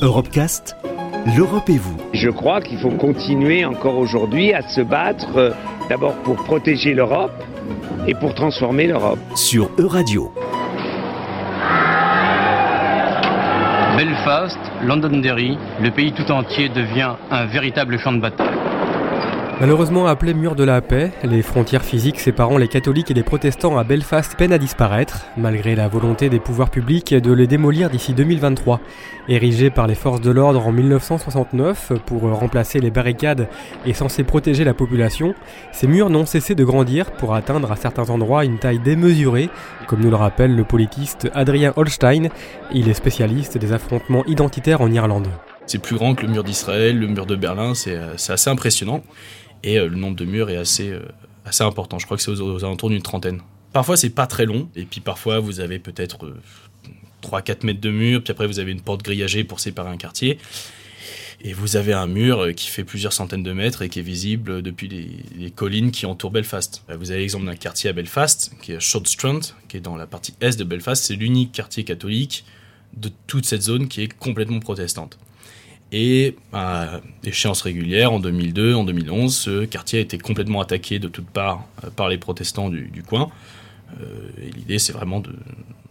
Europecast, l'Europe et vous. Je crois qu'il faut continuer encore aujourd'hui à se battre euh, d'abord pour protéger l'Europe et pour transformer l'Europe. Sur Euradio. Belfast, Londonderry, le pays tout entier devient un véritable champ de bataille. Malheureusement appelé mur de la paix, les frontières physiques séparant les catholiques et les protestants à Belfast peinent à disparaître, malgré la volonté des pouvoirs publics de les démolir d'ici 2023. Érigés par les forces de l'ordre en 1969 pour remplacer les barricades et censés protéger la population, ces murs n'ont cessé de grandir pour atteindre à certains endroits une taille démesurée, comme nous le rappelle le politiste Adrien Holstein. Il est spécialiste des affrontements identitaires en Irlande. C'est plus grand que le mur d'Israël, le mur de Berlin, c'est assez impressionnant et euh, le nombre de murs est assez, euh, assez important. Je crois que c'est aux, alentours d'une trentaine. Parfois, c'est pas très long, et puis parfois, vous avez peut-être 3-4 euh, mètres de mur, puis après, vous avez une porte grillagée pour séparer un quartier. Et vous avez un mur qui fait plusieurs centaines de mètres et qui est visible depuis les, collines qui entourent Belfast. Vous avez l'exemple d'un quartier à Belfast, qui est Shortstrand, qui est dans la partie est de Belfast. C'est l'unique quartier catholique de toute cette zone qui est complètement protestante. Et à échéance régulière, en 2002, en 2011, ce quartier a été complètement attaqué de toutes parts euh, par les protestants du, coin. Euh, et l'idée, c'est vraiment de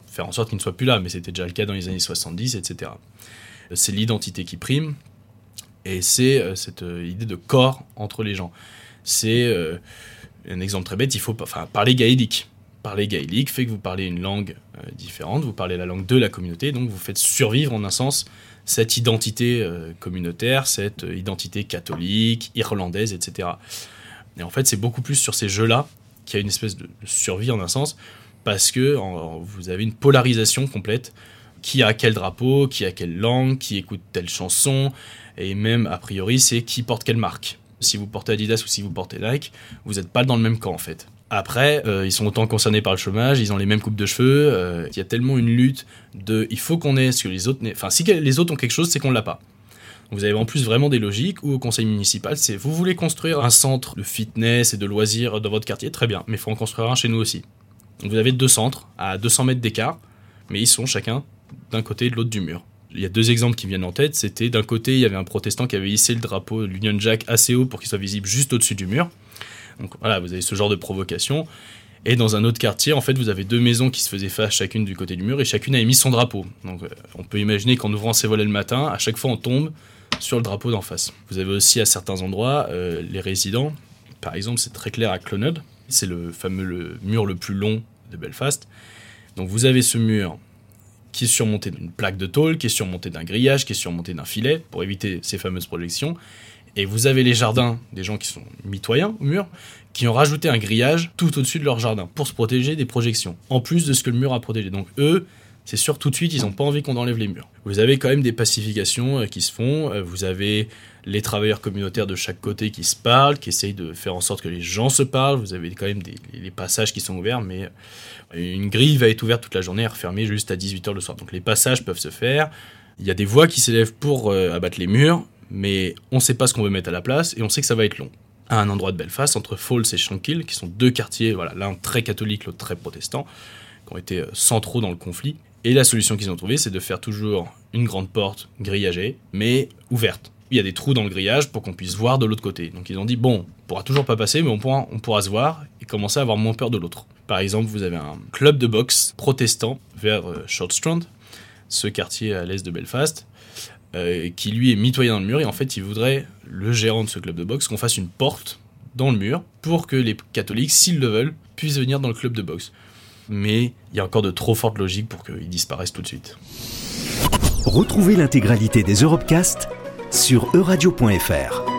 faire en sorte qu'il ne soit plus là, mais c'était déjà le cas dans les années 70, etc. C'est l'identité qui prime, et c'est euh, cette idée de corps entre les gens. C'est un exemple très bête, il faut parler gaélique. Parler gaélique fait que vous parlez une langue différente, vous parlez la langue de la communauté, donc vous faites survivre en un sens cette identité euh, communautaire, cette euh, identité catholique, irlandaise, etc. Et en fait, c'est beaucoup plus sur ces jeux-là qu'il y a une espèce de survie en un sens, parce que vous avez une polarisation complète. Qui a quel drapeau, qui a quelle langue, qui écoute telle chanson, et même a priori, c'est qui porte quelle marque. Si vous portez Adidas ou si vous portez Nike, vous n'êtes pas dans le même camp en fait. Après, euh, ils sont autant concernés par le chômage, ils ont les mêmes coupes de cheveux. Euh, il y a tellement une lutte de il faut qu'on ait ce que les autres. Enfin, si les autres ont quelque chose, c'est qu'on l'a pas. Vous avez en plus vraiment des logiques où au conseil municipal, c'est vous voulez construire un centre de fitness et de loisirs dans votre quartier, très bien, mais il faut en construire un chez nous aussi. Donc vous avez deux centres à 200 mètres d'écart, mais ils sont chacun d'un côté et de l'autre du mur. Il y a deux exemples qui viennent en tête. C'était d'un côté, il y avait un protestant qui avait hissé le drapeau de l'Union Jack assez haut pour qu'il soit visible juste au-dessus du mur. Donc voilà, vous avez ce genre de provocation. Et dans un autre quartier, en fait, vous avez deux maisons qui se faisaient face chacune du côté du mur et chacune avait mis son drapeau. Donc euh, on peut imaginer qu'en ouvrant ses volets le matin, à chaque fois on tombe sur le drapeau d'en face. Vous avez aussi à certains endroits euh, les résidents. Par exemple, c'est très clair à Clonard. C'est le fameux mur le plus long de Belfast. Donc vous avez ce mur qui est surmonté d'une plaque de tôle, qui est surmonté d'un grillage, qui est surmonté d'un filet pour éviter ces fameuses projections. Et vous avez les jardins des gens qui sont mitoyens au mur, qui ont rajouté un grillage tout au-dessus de leur jardin pour se protéger des projections, en plus de ce que le mur a protégé. Donc eux, c'est sûr tout de suite, ils n'ont pas envie qu'on enlève les murs. Vous avez quand même des pacifications euh, qui se font, euh, vous avez les travailleurs communautaires de chaque côté qui se parlent, qui essayent de faire en sorte que les gens se parlent, vous avez quand même des, les passages qui sont ouverts, mais euh, une grille va être ouverte toute la journée et refermée juste à 18h le soir. Donc les passages peuvent se faire, il y a des voix qui s'élèvent pour abattre les murs, mais on ne sait pas ce qu'on veut mettre à la place et on sait que ça va être long. À un endroit de Belfast, entre Falls et Shankill, qui sont deux quartiers, voilà, l'un très catholique, l'autre très protestant, qui ont été euh, centraux dans le conflit. Et la solution qu'ils ont trouvée, c'est de faire toujours une grande porte grillagée, mais ouverte. Il y a des trous dans le grillage pour qu'on puisse voir de l'autre côté. Donc ils ont dit, bon, on pourra toujours pas passer, mais on pourra, on pourra se voir et commencer à avoir moins peur de l'autre. Par exemple, vous avez un club de boxe protestant vers euh, Shortstrand, ce quartier à l'est de Belfast, euh, qui lui est mitoyen dans le mur, et en fait il voudrait, le gérant de ce club de boxe, qu'on fasse une porte dans le mur pour que les catholiques, s'ils le veulent, puissent venir dans le club de boxe. Mais il y a encore de trop fortes logiques pour qu'ils disparaissent tout de suite. Retrouvez l'intégralité des Europecast sur euradio.fr.